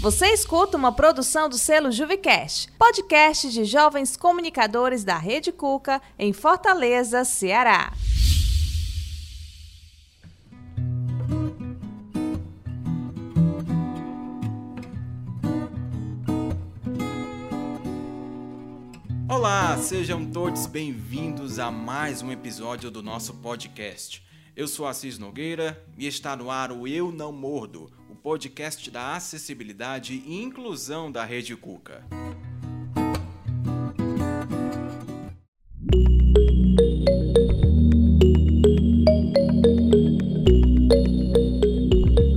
Você escuta uma produção do selo Juvicast, podcast de jovens comunicadores da Rede Cuca, em Fortaleza, Ceará. Olá, sejam todos bem-vindos a mais um episódio do nosso podcast. Eu sou Assis Nogueira e está no ar o Eu Não Mordo, podcast da acessibilidade e inclusão da Rede Cuca.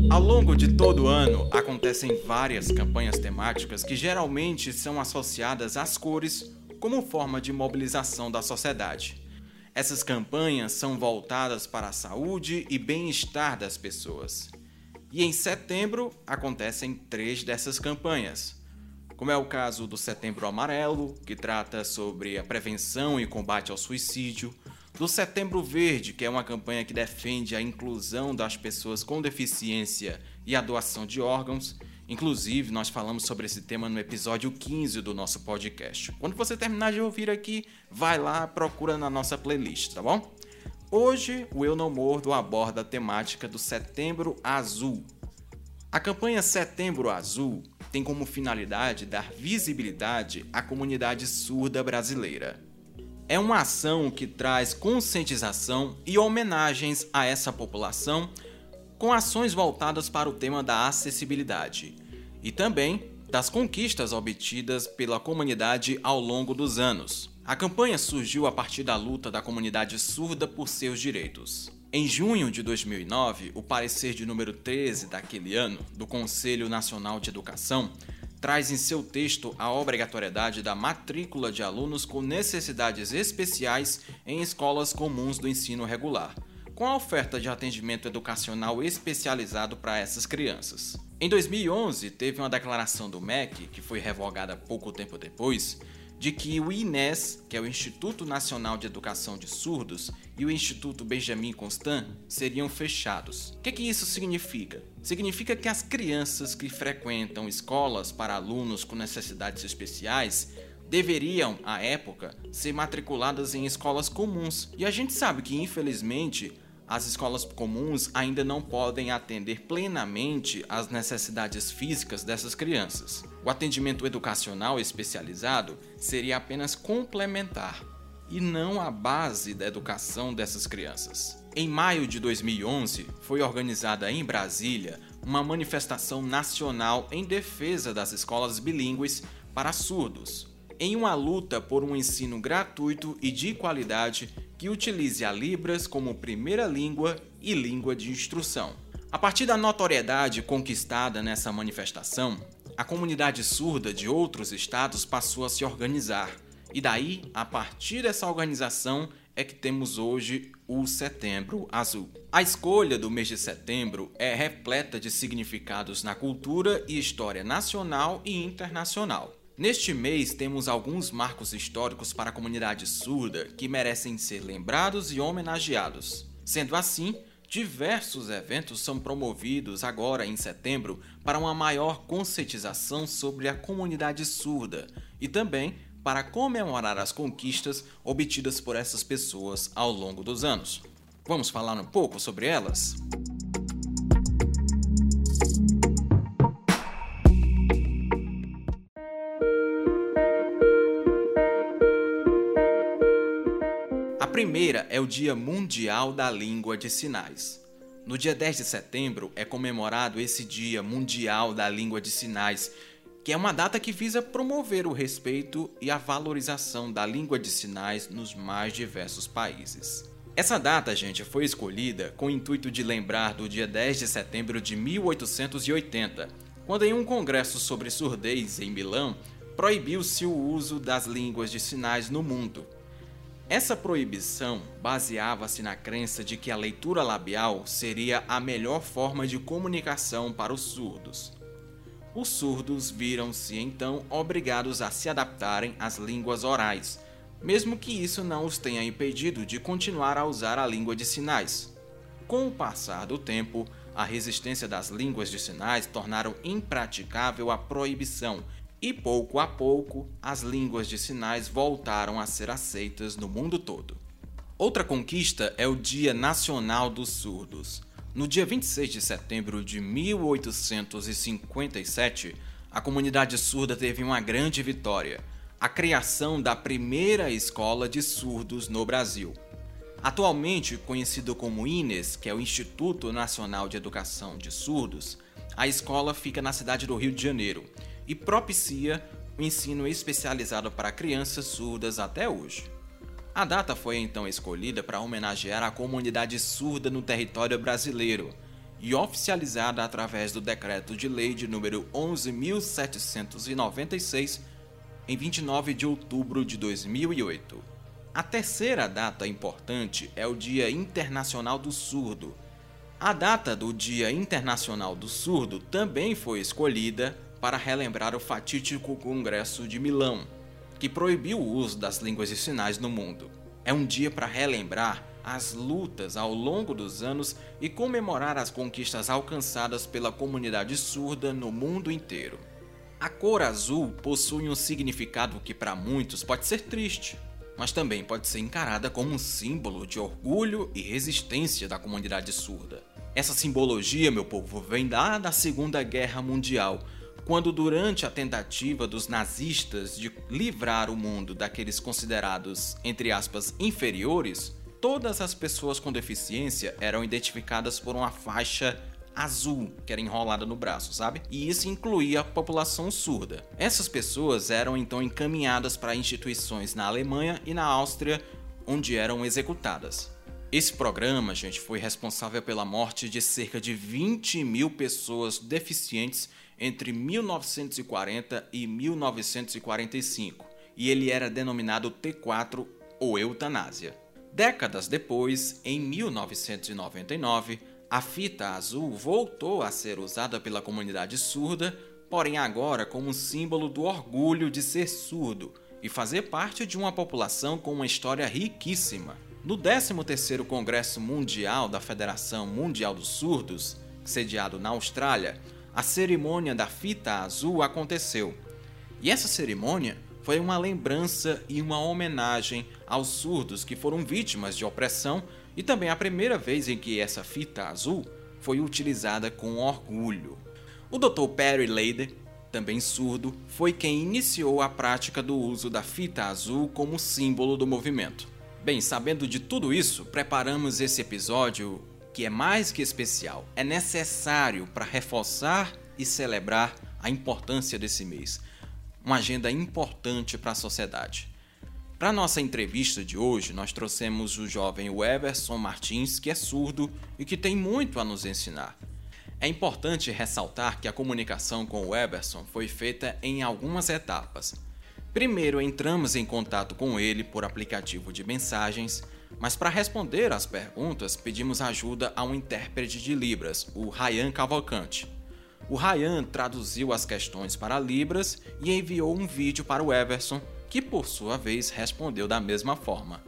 Ao longo de todo ano, acontecem várias campanhas temáticas que geralmente são associadas às cores como forma de mobilização da sociedade. Essas campanhas são voltadas para a saúde e bem-estar das pessoas. E em setembro acontecem três dessas campanhas, como é o caso do Setembro Amarelo, que trata sobre a prevenção e combate ao suicídio, do Setembro Verde, que é uma campanha que defende a inclusão das pessoas com deficiência e a doação de órgãos, Inclusive, nós falamos sobre esse tema no episódio 15 do nosso podcast. Quando você terminar de ouvir aqui, vai lá, procura na nossa playlist, tá bom? Hoje, o Eu Não Mordo aborda a temática do Setembro Azul. A campanha Setembro Azul tem como finalidade dar visibilidade à comunidade surda brasileira. É uma ação que traz conscientização e homenagens a essa população com ações voltadas para o tema da acessibilidade e também das conquistas obtidas pela comunidade ao longo dos anos. A campanha surgiu a partir da luta da comunidade surda por seus direitos. Em junho de 2009, o parecer de número 13 daquele ano do Conselho Nacional de Educação traz em seu texto a obrigatoriedade da matrícula de alunos com necessidades especiais em escolas comuns do ensino regular, com a oferta de atendimento educacional especializado para essas crianças. Em 2011, teve uma declaração do MEC, que foi revogada pouco tempo depois, de que o INES, que é o Instituto Nacional de Educação de Surdos, e o Instituto Benjamin Constant seriam fechados. O que, que isso significa? Significa que as crianças que frequentam escolas para alunos com necessidades especiais deveriam, à época, ser matriculadas em escolas comuns. E a gente sabe que, infelizmente, as escolas comuns ainda não podem atender plenamente às necessidades físicas dessas crianças. O atendimento educacional especializado seria apenas complementar e não a base da educação dessas crianças. Em maio de 2011, foi organizada em Brasília uma manifestação nacional em defesa das escolas bilíngues para surdos, em uma luta por um ensino gratuito e de qualidade que utilize a Libras como primeira língua e língua de instrução. A partir da notoriedade conquistada nessa manifestação, a comunidade surda de outros estados passou a se organizar, e daí, a partir dessa organização, é que temos hoje o Setembro Azul. A escolha do mês de setembro é repleta de significados na cultura e história nacional e internacional. Neste mês temos alguns marcos históricos para a comunidade surda que merecem ser lembrados e homenageados. Sendo assim, diversos eventos são promovidos agora em setembro para uma maior conscientização sobre a comunidade surda e também para comemorar as conquistas obtidas por essas pessoas ao longo dos anos. Vamos falar um pouco sobre elas? Primeira é o Dia Mundial da Língua de Sinais. No dia 10 de setembro é comemorado esse Dia Mundial da Língua de Sinais, que é uma data que visa promover o respeito e a valorização da língua de sinais nos mais diversos países. Essa data, gente, foi escolhida com o intuito de lembrar do dia 10 de setembro de 1880, quando em um congresso sobre surdez em Milão, proibiu-se o uso das línguas de sinais no mundo. Essa proibição baseava-se na crença de que a leitura labial seria a melhor forma de comunicação para os surdos. Os surdos viram-se então obrigados a se adaptarem às línguas orais, mesmo que isso não os tenha impedido de continuar a usar a língua de sinais. Com o passar do tempo, a resistência das línguas de sinais tornaram impraticável a proibição, e pouco a pouco as línguas de sinais voltaram a ser aceitas no mundo todo. Outra conquista é o Dia Nacional dos Surdos. No dia 26 de setembro de 1857, a comunidade surda teve uma grande vitória: a criação da primeira escola de surdos no Brasil. Atualmente conhecido como INES, que é o Instituto Nacional de Educação de Surdos, a escola fica na cidade do Rio de Janeiro e propicia o ensino especializado para crianças surdas até hoje. A data foi então escolhida para homenagear a comunidade surda no território brasileiro e oficializada através do decreto de lei de número 11796 em 29 de outubro de 2008. A terceira data importante é o Dia Internacional do Surdo. A data do Dia Internacional do Surdo também foi escolhida para relembrar o fatídico Congresso de Milão, que proibiu o uso das línguas de sinais no mundo. É um dia para relembrar as lutas ao longo dos anos e comemorar as conquistas alcançadas pela comunidade surda no mundo inteiro. A cor azul possui um significado que para muitos pode ser triste, mas também pode ser encarada como um símbolo de orgulho e resistência da comunidade surda. Essa simbologia, meu povo, vem da Segunda Guerra Mundial, quando, durante a tentativa dos nazistas de livrar o mundo daqueles considerados, entre aspas, inferiores, todas as pessoas com deficiência eram identificadas por uma faixa azul que era enrolada no braço, sabe? E isso incluía a população surda. Essas pessoas eram então encaminhadas para instituições na Alemanha e na Áustria, onde eram executadas. Esse programa, gente, foi responsável pela morte de cerca de 20 mil pessoas deficientes entre 1940 e 1945, e ele era denominado T4 ou eutanásia. Décadas depois, em 1999, a fita azul voltou a ser usada pela comunidade surda, porém agora como símbolo do orgulho de ser surdo e fazer parte de uma população com uma história riquíssima. No 13º Congresso Mundial da Federação Mundial dos Surdos, sediado na Austrália, a cerimônia da fita azul aconteceu. E essa cerimônia foi uma lembrança e uma homenagem aos surdos que foram vítimas de opressão e também a primeira vez em que essa fita azul foi utilizada com orgulho. O Dr. Perry Lade, também surdo, foi quem iniciou a prática do uso da fita azul como símbolo do movimento. Bem, sabendo de tudo isso, preparamos esse episódio que é mais que especial. É necessário para reforçar e celebrar a importância desse mês. Uma agenda importante para a sociedade. Para nossa entrevista de hoje, nós trouxemos o jovem Everson Martins, que é surdo e que tem muito a nos ensinar. É importante ressaltar que a comunicação com o Everson foi feita em algumas etapas. Primeiro, entramos em contato com ele por aplicativo de mensagens, mas para responder às perguntas, pedimos ajuda a um intérprete de Libras, o Ryan Cavalcante. O Ryan traduziu as questões para Libras e enviou um vídeo para o Everson que por sua vez respondeu da mesma forma.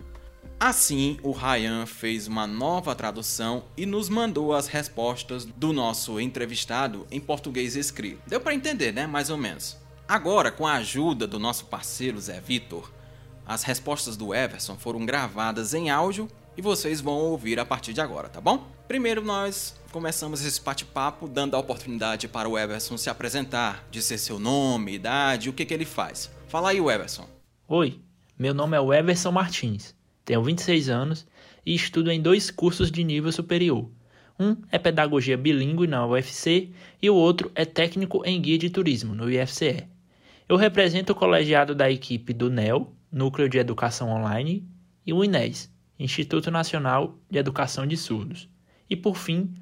Assim, o Ryan fez uma nova tradução e nos mandou as respostas do nosso entrevistado em português escrito. Deu para entender, né? Mais ou menos. Agora, com a ajuda do nosso parceiro Zé Vitor, as respostas do Everson foram gravadas em áudio e vocês vão ouvir a partir de agora, tá bom? Primeiro nós começamos esse bate-papo dando a oportunidade para o Everson se apresentar, dizer seu nome, idade, o que, que ele faz. Fala aí, Everson. Oi, meu nome é Everson Martins, tenho 26 anos e estudo em dois cursos de nível superior. Um é Pedagogia Bilíngue na UFC e o outro é Técnico em Guia de Turismo no IFCE. Eu represento o colegiado da equipe do NEL, Núcleo de Educação Online, e o INES, Instituto Nacional de Educação de Surdos. E por fim,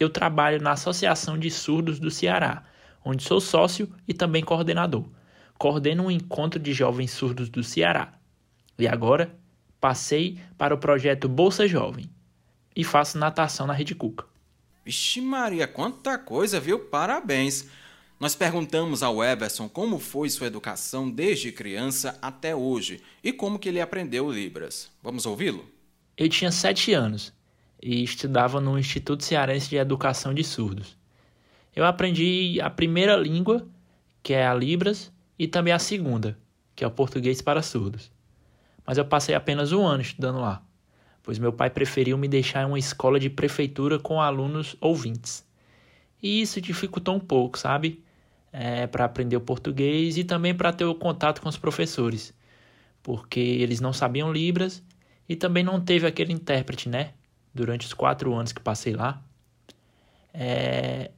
eu trabalho na Associação de Surdos do Ceará, onde sou sócio e também coordenador coordeno um encontro de jovens surdos do Ceará. E agora passei para o projeto Bolsa Jovem e faço natação na Rede Cuca. Vixe Maria, quanta coisa, viu? Parabéns! Nós perguntamos ao Everson como foi sua educação desde criança até hoje e como que ele aprendeu Libras. Vamos ouvi-lo? Eu tinha sete anos. e estudava no Instituto Cearense de Educação de Surdos. Eu aprendi a primeira língua, que é a Libras, e também a segunda, que é o português para surdos. Mas eu passei apenas um ano estudando lá, pois meu pai preferiu me deixar em uma escola de prefeitura com alunos ouvintes. E isso dificultou um pouco, sabe? É, para aprender o português e também para ter o contato com os professores, porque eles não sabiam Libras e também não teve aquele intérprete, né? durante os quatro anos que passei lá. É...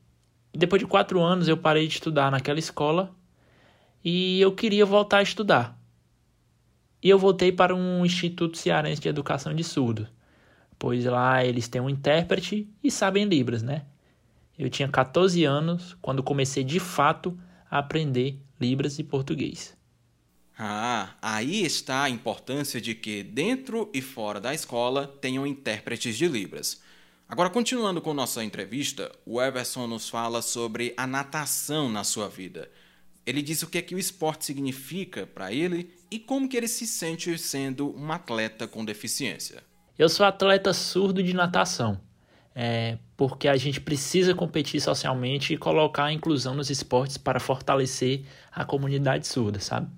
Depois de quatro anos eu parei de estudar naquela escola e eu queria voltar a estudar. E eu voltei para um Instituto Cearense de Educação de Surdos, pois lá eles têm um intérprete e sabem Libras, né? Eu tinha 14 anos quando comecei de fato a aprender Libras e português. Ah, aí está a importância de que, dentro e fora da escola, tenham intérpretes de Libras. Agora, continuando com nossa entrevista, o Everson nos fala sobre a natação na sua vida. Ele diz o que é que o esporte significa para ele e como que ele se sente sendo um atleta com deficiência. Eu sou atleta surdo de natação, é, porque a gente precisa competir socialmente e colocar a inclusão nos esportes para fortalecer a comunidade surda, sabe?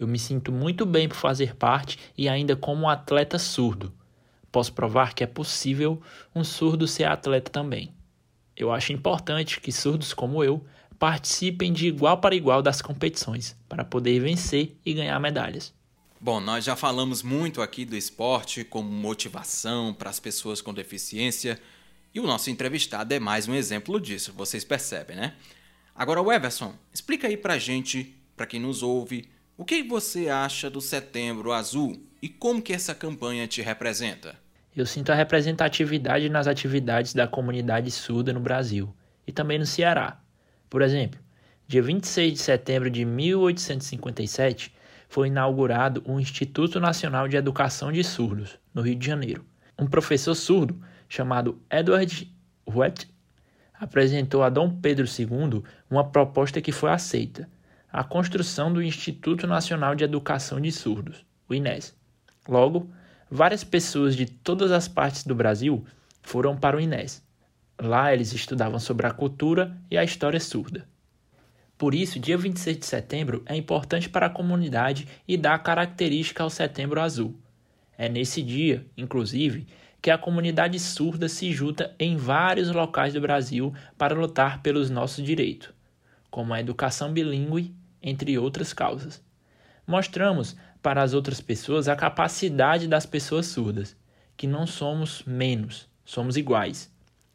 Eu me sinto muito bem por fazer parte e ainda como um atleta surdo. Posso provar que é possível um surdo ser atleta também. Eu acho importante que surdos como eu participem de igual para igual das competições, para poder vencer e ganhar medalhas. Bom, nós já falamos muito aqui do esporte como motivação para as pessoas com deficiência e o nosso entrevistado é mais um exemplo disso, vocês percebem, né? Agora, o Everson, explica aí pra gente, para quem nos ouve, o que você acha do Setembro Azul e como que essa campanha te representa? Eu sinto a representatividade nas atividades da comunidade surda no Brasil e também no Ceará. Por exemplo, dia 26 de setembro de 1857 foi inaugurado o Instituto Nacional de Educação de Surdos, no Rio de Janeiro. Um professor surdo chamado Edward Huet apresentou a Dom Pedro II uma proposta que foi aceita a construção do Instituto Nacional de Educação de Surdos, o INES. Logo, várias pessoas de todas as partes do Brasil foram para o INES. Lá eles estudavam sobre a cultura e a história surda. Por isso, dia 26 de setembro é importante para a comunidade e dá característica ao Setembro Azul. É nesse dia, inclusive, que a comunidade surda se junta em vários locais do Brasil para lutar pelos nossos direitos, como a educação bilíngue entre outras causas. Mostramos para as outras pessoas a capacidade das pessoas surdas, que não somos menos, somos iguais.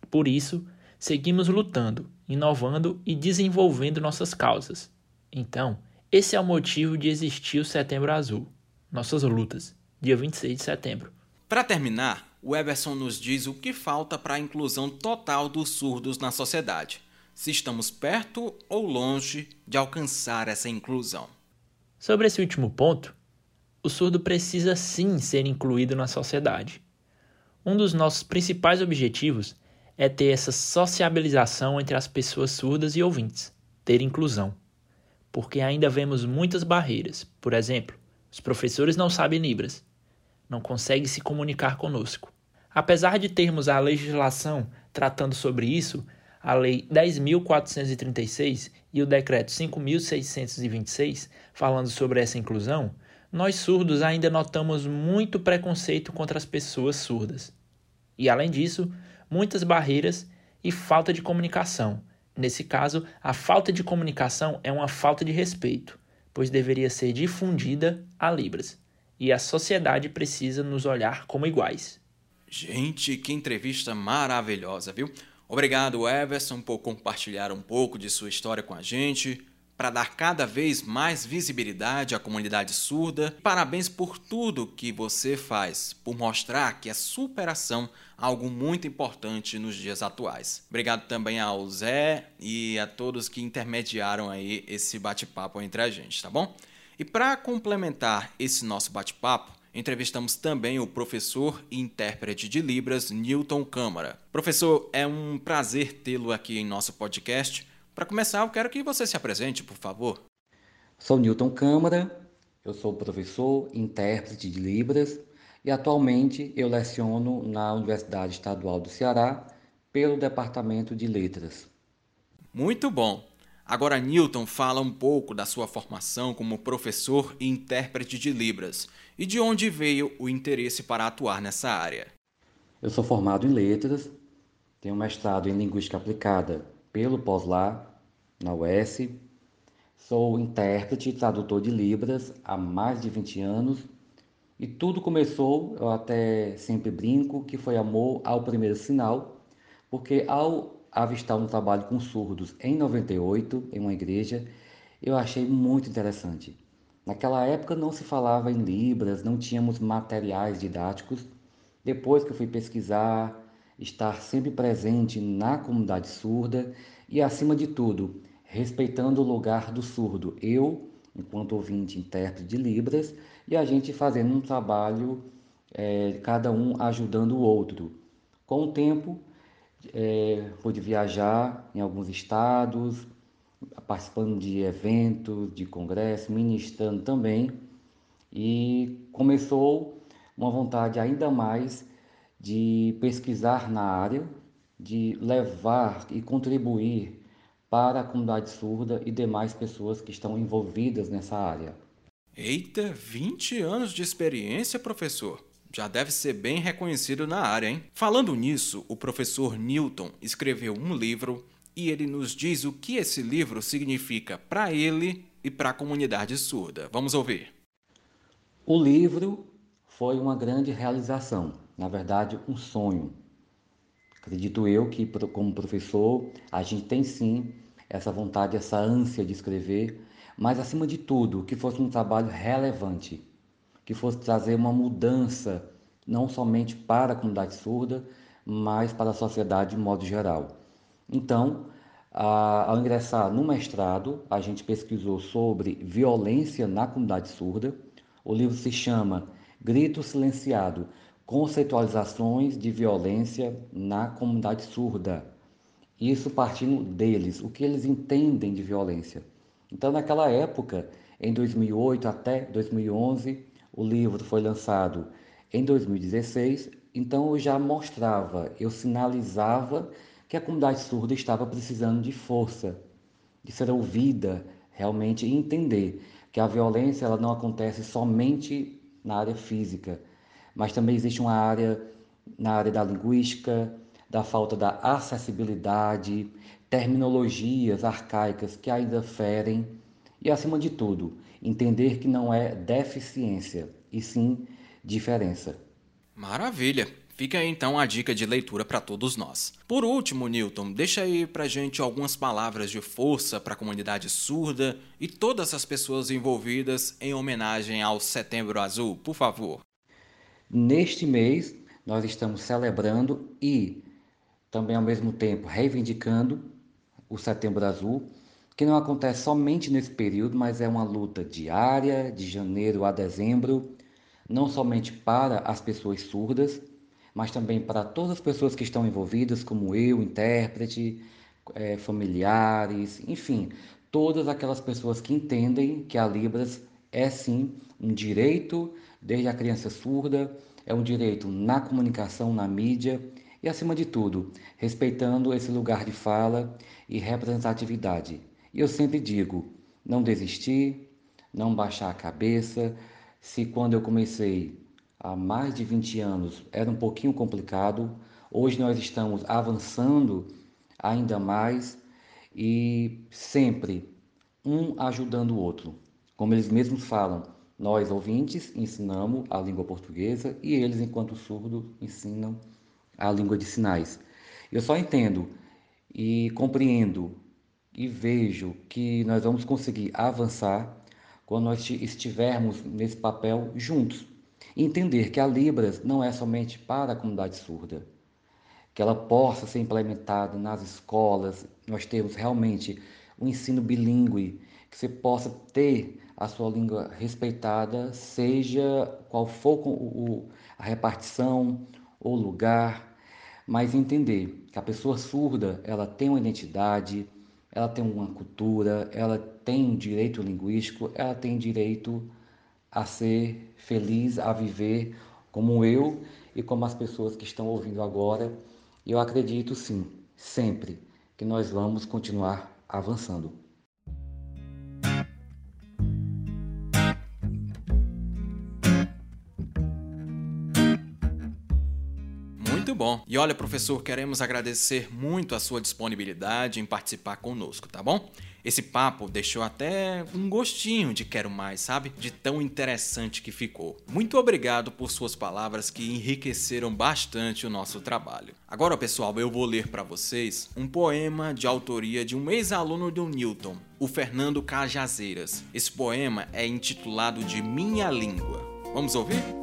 Por isso, seguimos lutando, inovando e desenvolvendo nossas causas. Então, esse é o motivo de existir o Setembro Azul, nossas lutas, dia 26 de setembro. Para terminar, o Everson nos diz o que falta para a inclusão total dos surdos na sociedade se estamos perto ou longe de alcançar essa inclusão. Sobre esse último ponto, o surdo precisa sim ser incluído na sociedade. Um dos nossos principais objetivos é ter essa sociabilização entre as pessoas surdas e ouvintes, ter inclusão. Porque ainda vemos muitas barreiras. Por exemplo, os professores não sabem Libras, não conseguem se comunicar conosco. Apesar de termos a legislação tratando sobre isso, a Lei 10.436 e o Decreto 5.626, falando sobre essa inclusão, nós surdos ainda notamos muito preconceito contra as pessoas surdas. E, além disso, muitas barreiras e falta de comunicação. Nesse caso, a falta de comunicação é uma falta de respeito, pois deveria ser difundida a Libras. E a sociedade precisa nos olhar como iguais. Gente, que entrevista maravilhosa, viu? Obrigado, Everson, por compartilhar um pouco de sua história com a gente, para dar cada vez mais visibilidade à comunidade surda. Parabéns por tudo que você faz, por mostrar que a superação é algo muito importante nos dias atuais. Obrigado também ao Zé e a todos que intermediaram aí esse bate-papo entre a gente, tá bom? E para complementar esse nosso bate-papo, Entrevistamos também o professor e intérprete de Libras, Newton Câmara. Professor, é um prazer tê-lo aqui em nosso podcast. Para começar, eu quero que você se apresente, por favor. Sou Newton Câmara, eu sou professor, intérprete de Libras e atualmente eu leciono na Universidade Estadual do Ceará pelo Departamento de Letras. Muito bom! Agora, Newton fala um pouco da sua formação como professor e intérprete de Libras e de onde veio o interesse para atuar nessa área. Eu sou formado em Letras, tenho mestrado em Linguística Aplicada pelo POSLA, na UES, sou intérprete e tradutor de Libras há mais de 20 anos e tudo começou, eu até sempre brinco, que foi amor ao primeiro sinal, porque ao avistar um trabalho com surdos em 98, em uma igreja, eu achei muito interessante. Naquela época não se falava em Libras, não tínhamos materiais didáticos. Depois que eu fui pesquisar, estar sempre presente na comunidade surda e, acima de tudo, respeitando o lugar do surdo. Eu, enquanto ouvinte intérprete de Libras, e a gente fazendo um trabalho, é, cada um ajudando o outro. Com o tempo, é, pude viajar em alguns estados, participando de eventos, de congressos, ministrando também, e começou uma vontade ainda mais de pesquisar na área, de levar e contribuir para a comunidade surda e demais pessoas que estão envolvidas nessa área. Eita, 20 anos de experiência, professor já deve ser bem reconhecido na área, hein? Falando nisso, o professor Newton escreveu um livro e ele nos diz o que esse livro significa para ele e para a comunidade surda. Vamos ouvir. O livro foi uma grande realização, na verdade, um sonho. Acredito eu que, como professor, a gente tem sim essa vontade, essa ânsia de escrever, mas acima de tudo, que fosse um trabalho relevante que fosse trazer uma mudança, não somente para a comunidade surda, mas para a sociedade de modo geral. Então, ao ingressar no mestrado, a gente pesquisou sobre violência na comunidade surda. O livro se chama Grito Silenciado: Conceitualizações de Violência na Comunidade Surda. Isso partindo deles, o que eles entendem de violência. Então, naquela época, em 2008 até 2011, o livro foi lançado em 2016, então eu já mostrava, eu sinalizava que a comunidade surda estava precisando de força, de ser ouvida realmente e entender que a violência ela não acontece somente na área física, mas também existe uma área na área da linguística, da falta da acessibilidade, terminologias arcaicas que ainda ferem e, acima de tudo, entender que não é deficiência, e sim diferença. Maravilha! Fica aí então a dica de leitura para todos nós. Por último, Newton, deixa aí pra gente algumas palavras de força para a comunidade surda e todas as pessoas envolvidas em homenagem ao Setembro Azul, por favor. Neste mês, nós estamos celebrando e também ao mesmo tempo reivindicando o Setembro Azul, que não acontece somente nesse período, mas é uma luta diária, de janeiro a dezembro, não somente para as pessoas surdas, mas também para todas as pessoas que estão envolvidas, como eu, intérprete, é, familiares, enfim, todas aquelas pessoas que entendem que a Libras é sim um direito desde a criança surda, é um direito na comunicação, na mídia e, acima de tudo, respeitando esse lugar de fala e representatividade. E eu sempre digo: não desistir, não baixar a cabeça. Se quando eu comecei há mais de 20 anos era um pouquinho complicado, hoje nós estamos avançando ainda mais e sempre um ajudando o outro. Como eles mesmos falam, nós ouvintes ensinamos a língua portuguesa e eles, enquanto surdos, ensinam a língua de sinais. Eu só entendo e compreendo e vejo que nós vamos conseguir avançar quando nós estivermos nesse papel juntos. Entender que a Libras não é somente para a comunidade surda, que ela possa ser implementada nas escolas, nós temos realmente um ensino bilíngue, que você possa ter a sua língua respeitada, seja qual for o, a repartição ou lugar, mas entender que a pessoa surda ela tem uma identidade, ela tem uma cultura, ela tem um direito linguístico, ela tem direito a ser feliz, a viver como eu e como as pessoas que estão ouvindo agora. Eu acredito sim, sempre, que nós vamos continuar avançando. Bom. E olha, professor, queremos agradecer muito a sua disponibilidade em participar conosco, tá bom? Esse papo deixou até um gostinho de quero mais, sabe? De tão interessante que ficou. Muito obrigado por suas palavras que enriqueceram bastante o nosso trabalho. Agora, pessoal, eu vou ler para vocês um poema de autoria de um ex-aluno do Newton, o Fernando Cajazeiras. Esse poema é intitulado de Minha Língua. Vamos ouvir?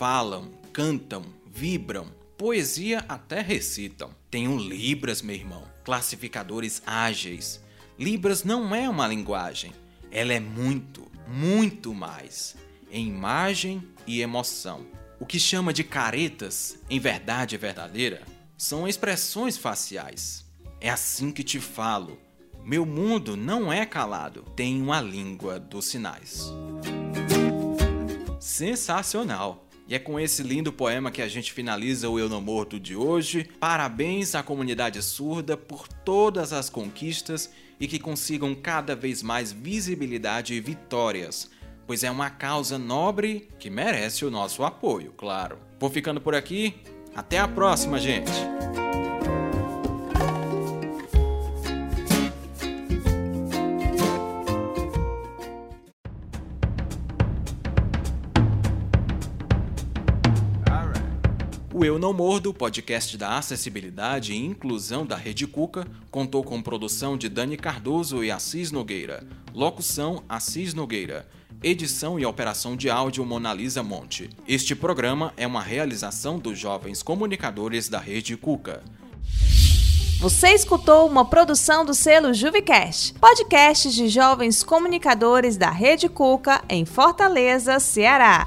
Falam, cantam, vibram, poesia até recitam. Tenho Libras, meu irmão, classificadores ágeis. Libras não é uma linguagem, ela é muito, muito mais. Em imagem e emoção. O que chama de caretas, em verdade verdadeira, são expressões faciais. É assim que te falo. Meu mundo não é calado, tem uma língua dos sinais sensacional. E é com esse lindo poema que a gente finaliza o Eu Não Morto de hoje. Parabéns à comunidade surda por todas as conquistas e que consigam cada vez mais visibilidade e vitórias, pois é uma causa nobre que merece o nosso apoio, claro. Vou ficando por aqui. Até a próxima, gente! O Eu Não Mordo, podcast da acessibilidade e inclusão da Rede Cuca, contou com produção de Dani Cardoso e Assis Nogueira, locução Assis Nogueira, edição e operação de áudio Monalisa Monte. Este programa é uma realização dos jovens comunicadores da Rede Cuca. Você escutou uma produção do selo Juvicast, podcast de jovens comunicadores da Rede Cuca em Fortaleza, Ceará.